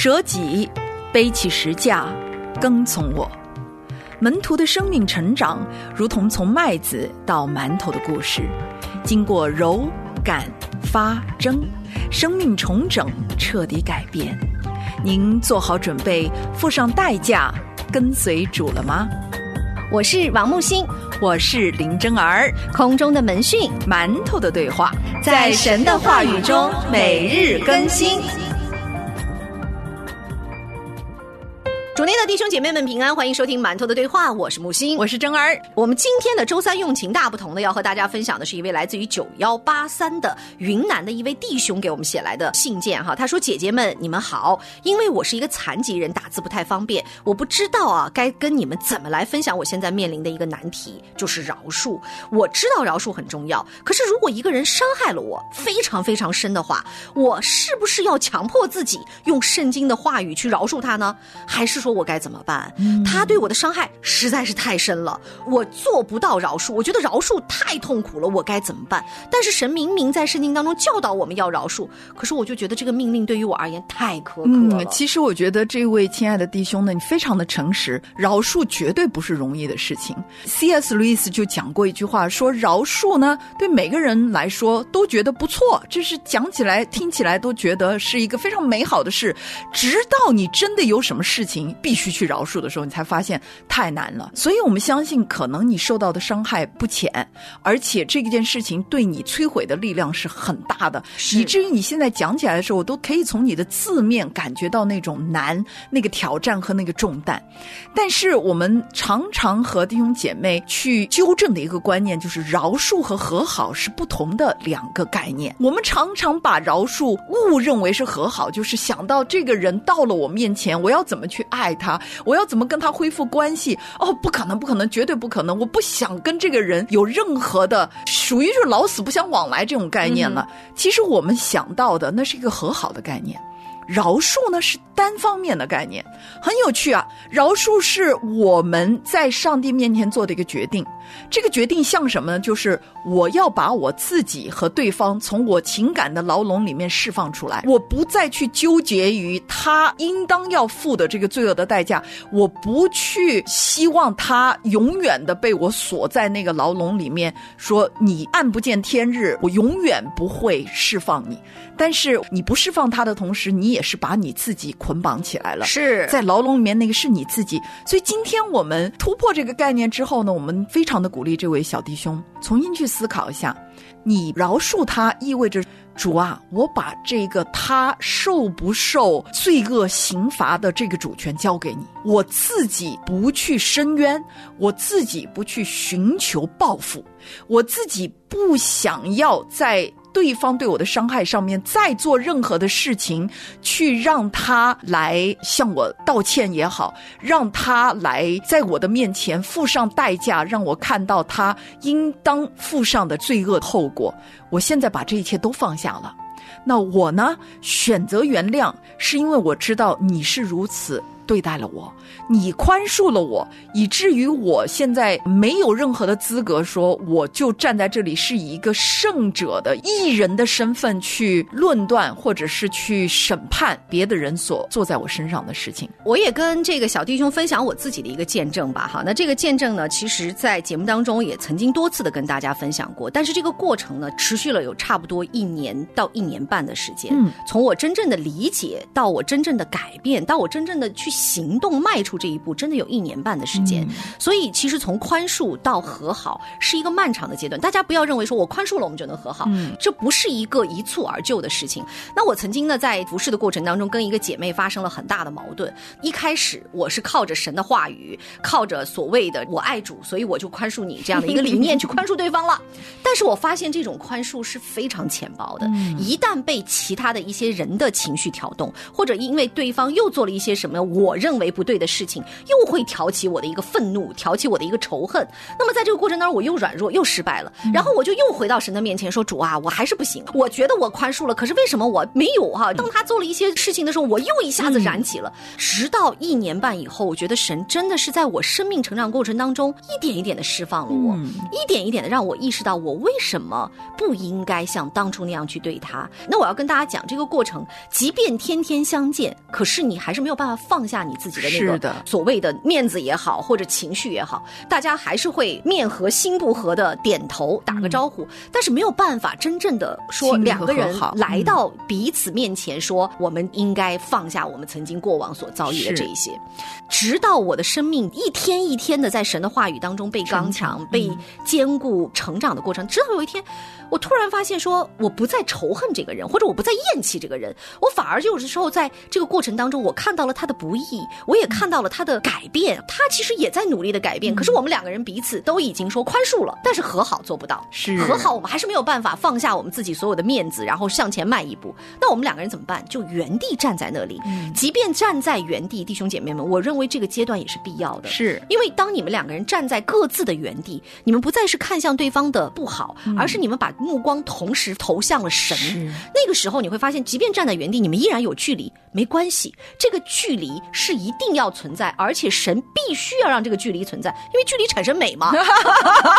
舍己，背起石架，跟从我。门徒的生命成长，如同从麦子到馒头的故事，经过揉、擀、发、蒸，生命重整，彻底改变。您做好准备，付上代价，跟随主了吗？我是王木星，我是林真儿，空中的门训，馒头的对话，在神的话语中每日更新。主内的弟兄姐妹们平安，欢迎收听馒头的对话，我是木星，我是真儿。我们今天的周三用情大不同的，要和大家分享的是一位来自于九幺八三的云南的一位弟兄给我们写来的信件哈。他说：“姐姐们，你们好，因为我是一个残疾人，打字不太方便，我不知道啊该跟你们怎么来分享我现在面临的一个难题，就是饶恕。我知道饶恕很重要，可是如果一个人伤害了我非常非常深的话，我是不是要强迫自己用圣经的话语去饶恕他呢？还是说？”我该怎么办？他对我的伤害实在是太深了，我做不到饶恕。我觉得饶恕太痛苦了，我该怎么办？但是神明明在圣经当中教导我们要饶恕，可是我就觉得这个命令对于我而言太苛刻了。其实我觉得这位亲爱的弟兄呢，你非常的诚实，饶恕绝对不是容易的事情。C.S. 路易斯就讲过一句话，说饶恕呢，对每个人来说都觉得不错，就是讲起来、听起来都觉得是一个非常美好的事，直到你真的有什么事情。必须去饶恕的时候，你才发现太难了。所以我们相信，可能你受到的伤害不浅，而且这件事情对你摧毁的力量是很大的，以至于你现在讲起来的时候，我都可以从你的字面感觉到那种难、那个挑战和那个重担。但是我们常常和弟兄姐妹去纠正的一个观念，就是饶恕和和好是不同的两个概念。我们常常把饶恕误认为是和好，就是想到这个人到了我面前，我要怎么去爱。爱他，我要怎么跟他恢复关系？哦，不可能，不可能，绝对不可能！我不想跟这个人有任何的属于就是老死不相往来这种概念了。其实我们想到的那是一个和好的概念，饶恕呢是单方面的概念，很有趣啊。饶恕是我们在上帝面前做的一个决定。这个决定像什么呢？就是我要把我自己和对方从我情感的牢笼里面释放出来，我不再去纠结于他应当要付的这个罪恶的代价，我不去希望他永远的被我锁在那个牢笼里面，说你暗不见天日，我永远不会释放你。但是你不释放他的同时，你也是把你自己捆绑起来了，是在牢笼里面那个是你自己。所以今天我们突破这个概念之后呢，我们非常。的鼓励这位小弟兄重新去思考一下，你饶恕他意味着主啊，我把这个他受不受罪恶刑罚的这个主权交给你，我自己不去伸冤，我自己不去寻求报复，我自己不想要在。对方对我的伤害上面再做任何的事情，去让他来向我道歉也好，让他来在我的面前付上代价，让我看到他应当付上的罪恶后果。我现在把这一切都放下了，那我呢？选择原谅，是因为我知道你是如此。对待了我，你宽恕了我，以至于我现在没有任何的资格说，我就站在这里是以一个圣者的艺人的身份去论断，或者是去审判别的人所做在我身上的事情。我也跟这个小弟兄分享我自己的一个见证吧，哈，那这个见证呢，其实在节目当中也曾经多次的跟大家分享过，但是这个过程呢，持续了有差不多一年到一年半的时间。嗯，从我真正的理解到我真正的改变，到我真正的去。行动迈出这一步，真的有一年半的时间。所以，其实从宽恕到和好是一个漫长的阶段。大家不要认为说我宽恕了，我们就能和好，这不是一个一蹴而就的事情。那我曾经呢，在服侍的过程当中，跟一个姐妹发生了很大的矛盾。一开始，我是靠着神的话语，靠着所谓的我爱主，所以我就宽恕你这样的一个理念去宽恕对方了。但是我发现这种宽恕是非常浅薄的。一旦被其他的一些人的情绪挑动，或者因为对方又做了一些什么我。我认为不对的事情，又会挑起我的一个愤怒，挑起我的一个仇恨。那么在这个过程当中，我又软弱，又失败了，然后我就又回到神的面前说：“主啊，我还是不行。我觉得我宽恕了，可是为什么我没有哈？当他做了一些事情的时候，我又一下子燃起了。直到一年半以后，我觉得神真的是在我生命成长过程当中一点一点的释放了我，一点一点的让我意识到我为什么不应该像当初那样去对他。那我要跟大家讲这个过程，即便天天相见，可是你还是没有办法放下你自己的那个所谓的面子也好，或者情绪也好，大家还是会面和心不和的点头打个招呼，但是没有办法真正的说两个人来到彼此面前说我们应该放下我们曾经过往所遭遇的这一些，直到我的生命一天一天的在神的话语当中被刚强、被坚固、成长的过程，直到有一天。我突然发现，说我不再仇恨这个人，或者我不再厌弃这个人，我反而有的时候在这个过程当中，我看到了他的不易，我也看到了他的改变，他其实也在努力的改变。可是我们两个人彼此都已经说宽恕了，但是和好做不到。是和好，我们还是没有办法放下我们自己所有的面子，然后向前迈一步。那我们两个人怎么办？就原地站在那里。即便站在原地，弟兄姐妹们，我认为这个阶段也是必要的。是因为当你们两个人站在各自的原地，你们不再是看向对方的不好，而是你们把。目光同时投向了神，那个时候你会发现，即便站在原地，你们依然有距离，没关系，这个距离是一定要存在，而且神必须要让这个距离存在，因为距离产生美嘛。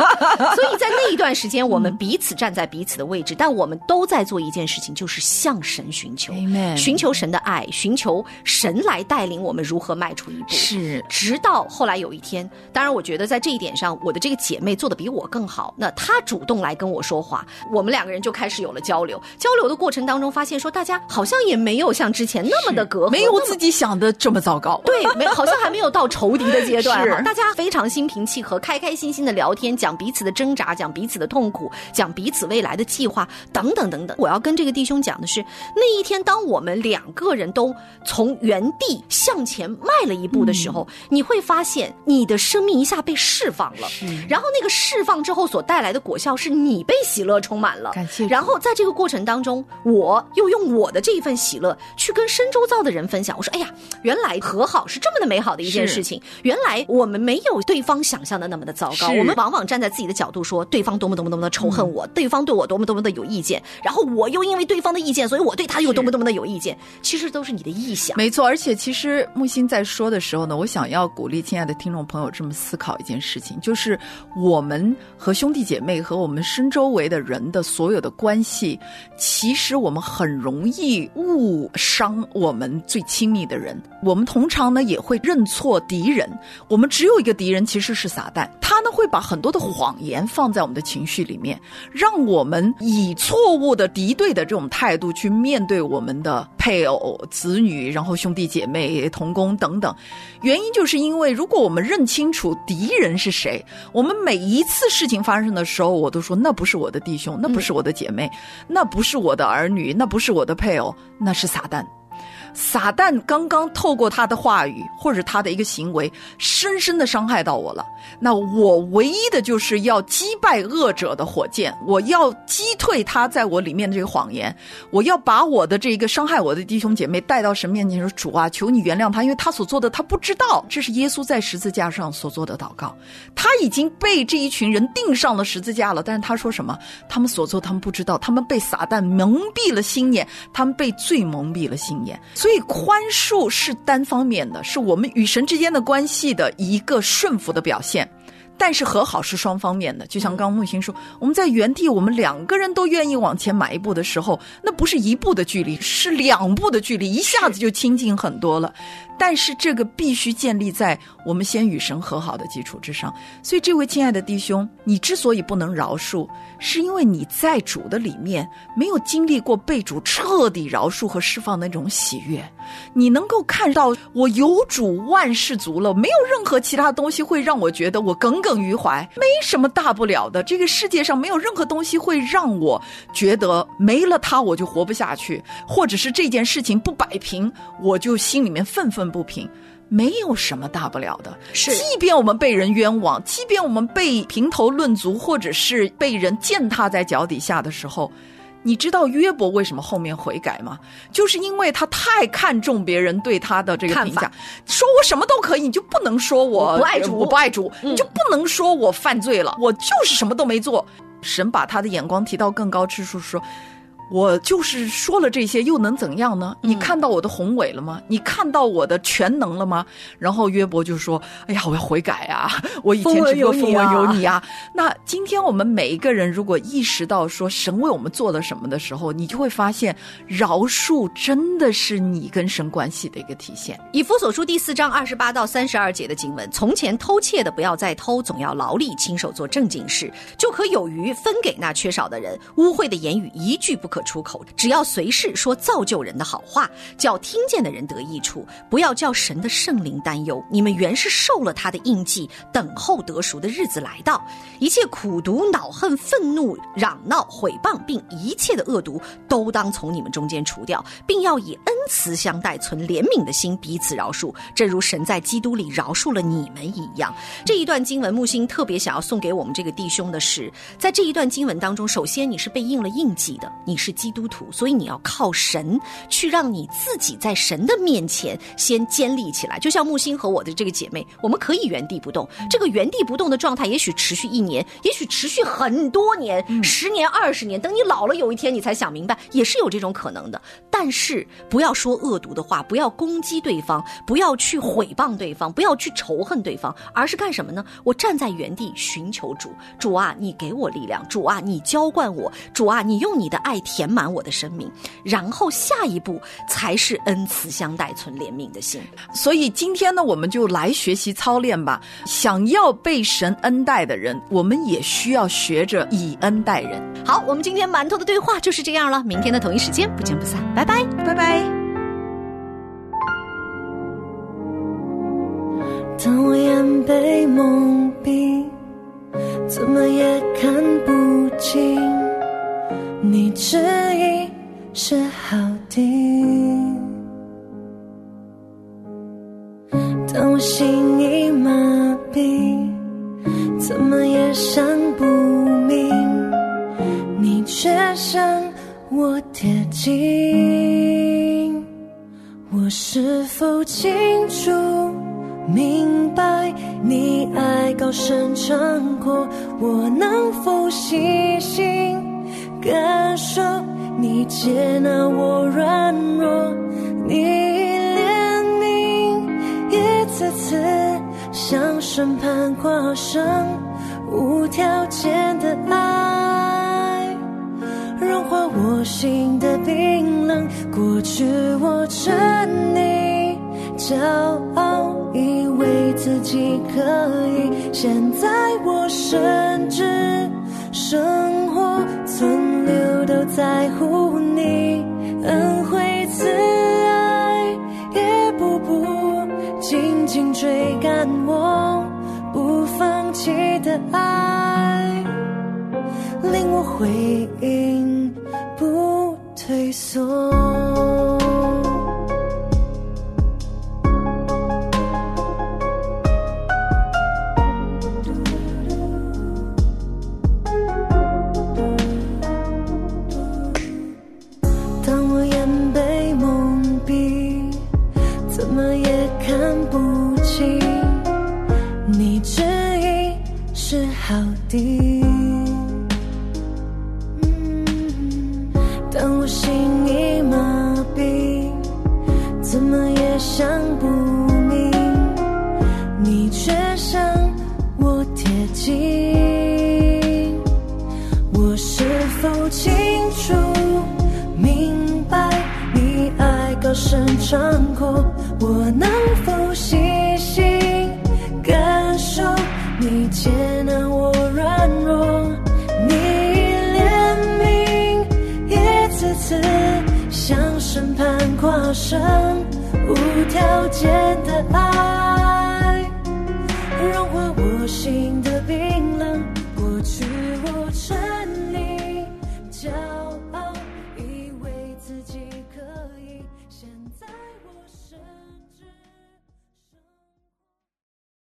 所以在那一段时间，我们彼此站在彼此的位置，但我们都在做一件事情，就是向神寻求，寻求神的爱，寻求神来带领我们如何迈出一步。是，直到后来有一天，当然，我觉得在这一点上，我的这个姐妹做的比我更好，那她主动来跟我说话。我们两个人就开始有了交流，交流的过程当中，发现说大家好像也没有像之前那么的隔阂，没有自己想的这么糟糕。对，没好像还没有到仇敌的阶段哈。大家非常心平气和，开开心心的聊天，讲彼此的挣扎，讲彼此的痛苦，讲彼此未来的计划，等等等等。我要跟这个弟兄讲的是，那一天当我们两个人都从原地向前迈了一步的时候，你会发现你的生命一下被释放了，然后那个释放之后所带来的果效是你被喜乐。充满了，感谢。然后在这个过程当中，我又用我的这一份喜乐去跟深周遭的人分享。我说：“哎呀，原来和好是这么的美好的一件事情。原来我们没有对方想象的那么的糟糕。我们往往站在自己的角度说，对方多么多么多么的仇恨我，对方对我多么多么的有意见。然后我又因为对方的意见，所以我对他又多么多么的有意见。其实都是你的臆想。没错，而且其实木心在说的时候呢，我想要鼓励亲爱的听众朋友这么思考一件事情，就是我们和兄弟姐妹和我们身周围的人。人的所有的关系，其实我们很容易误伤我们最亲密的人。我们通常呢也会认错敌人。我们只有一个敌人，其实是撒旦。他呢会把很多的谎言放在我们的情绪里面，让我们以错误的敌对的这种态度去面对我们的配偶、子女，然后兄弟姐妹、同工等等。原因就是因为，如果我们认清楚敌人是谁，我们每一次事情发生的时候，我都说那不是我的弟兄，那不是我的姐妹，那不是我的儿女，那不是我的配偶，那是撒旦。撒旦刚刚透过他的话语或者他的一个行为，深深的伤害到我了。那我唯一的就是要击败恶者的火箭，我要击退他在我里面的这个谎言，我要把我的这个伤害我的弟兄姐妹带到神面前说：“主啊，求你原谅他，因为他所做的他不知道。”这是耶稣在十字架上所做的祷告。他已经被这一群人钉上了十字架了，但是他说什么？他们所做他们不知道，他们被撒旦蒙蔽了心眼，他们被罪蒙蔽了心眼。所以宽恕是单方面的，是我们与神之间的关系的一个顺服的表现。但是和好是双方面的，就像刚刚木星说，我们在原地，我们两个人都愿意往前迈一步的时候，那不是一步的距离，是两步的距离，一下子就亲近很多了。但是这个必须建立在我们先与神和好的基础之上。所以，这位亲爱的弟兄，你之所以不能饶恕，是因为你在主的里面没有经历过被主彻底饶恕和释放的那种喜悦。你能够看到，我有主万事足了，没有任何其他东西会让我觉得我耿耿于怀，没什么大不了的。这个世界上没有任何东西会让我觉得没了他我就活不下去，或者是这件事情不摆平我就心里面愤愤不平。没有什么大不了的，是。即便我们被人冤枉，即便我们被评头论足，或者是被人践踏在脚底下的时候。你知道约伯为什么后面悔改吗？就是因为他太看重别人对他的这个评价，说我什么都可以，你就不能说我不爱主，我不爱主，你就不能说我犯罪了，我就是什么都没做。神把他的眼光提到更高之处，说。我就是说了这些，又能怎样呢？你看到我的宏伟了吗？你看到我的全能了吗？然后约伯就说：“哎呀，我要悔改啊！我以前只有风闻有你啊。”那今天我们每一个人如果意识到说神为我们做了什么的时候，你就会发现饶恕真的是你跟神关系的一个体现。以弗所书第四章二十八到三十二节的经文：从前偷窃的不要再偷，总要劳力亲手做正经事，就可有余分给那缺少的人。污秽的言语一句不可。出口，只要随时说造就人的好话，叫听见的人得益处，不要叫神的圣灵担忧。你们原是受了他的印记，等候得赎的日子来到。一切苦毒、恼恨、愤怒、嚷闹、毁谤，并一切的恶毒，都当从你们中间除掉，并要以恩慈相待，存怜悯的心，彼此饶恕，正如神在基督里饶恕了你们一样。这一段经文，木星特别想要送给我们这个弟兄的是，在这一段经文当中，首先你是被印了印记的，你是。基督徒，所以你要靠神去让你自己在神的面前先坚立起来。就像木星和我的这个姐妹，我们可以原地不动。这个原地不动的状态，也许持续一年，也许持续很多年，十年、二十年。等你老了，有一天你才想明白，也是有这种可能的。但是不要说恶毒的话，不要攻击对方，不要去毁谤对方，不要去仇恨对方，而是干什么呢？我站在原地寻求主，主啊，你给我力量，主啊，你浇灌我，主啊，你用你的爱填。填满我的生命，然后下一步才是恩慈相待、存怜悯的心。所以今天呢，我们就来学习操练吧。想要被神恩待的人，我们也需要学着以恩待人。好，我们今天馒头的对话就是这样了。明天的同一时间不见不散，拜拜，拜拜。当我眼被蒙蔽，怎么也看不清。你旨意是好的，当我心已麻痹，怎么也想不明，你却向我贴近。我是否清楚明白你爱高声唱过？我能否细心？感受你接纳我软弱，你怜悯一次次向审判跨生，无条件的爱融化我心的冰冷。过去我沉溺骄傲，以为自己可以，现在我甚至生活。在乎你，恩惠慈爱，一步步紧紧追赶我，不放弃的爱，令我回应，不退缩。当我心已麻痹，怎么也想不明，你却向我贴近。我是否清楚明白你爱高声唱哭？我能否细心感受你？条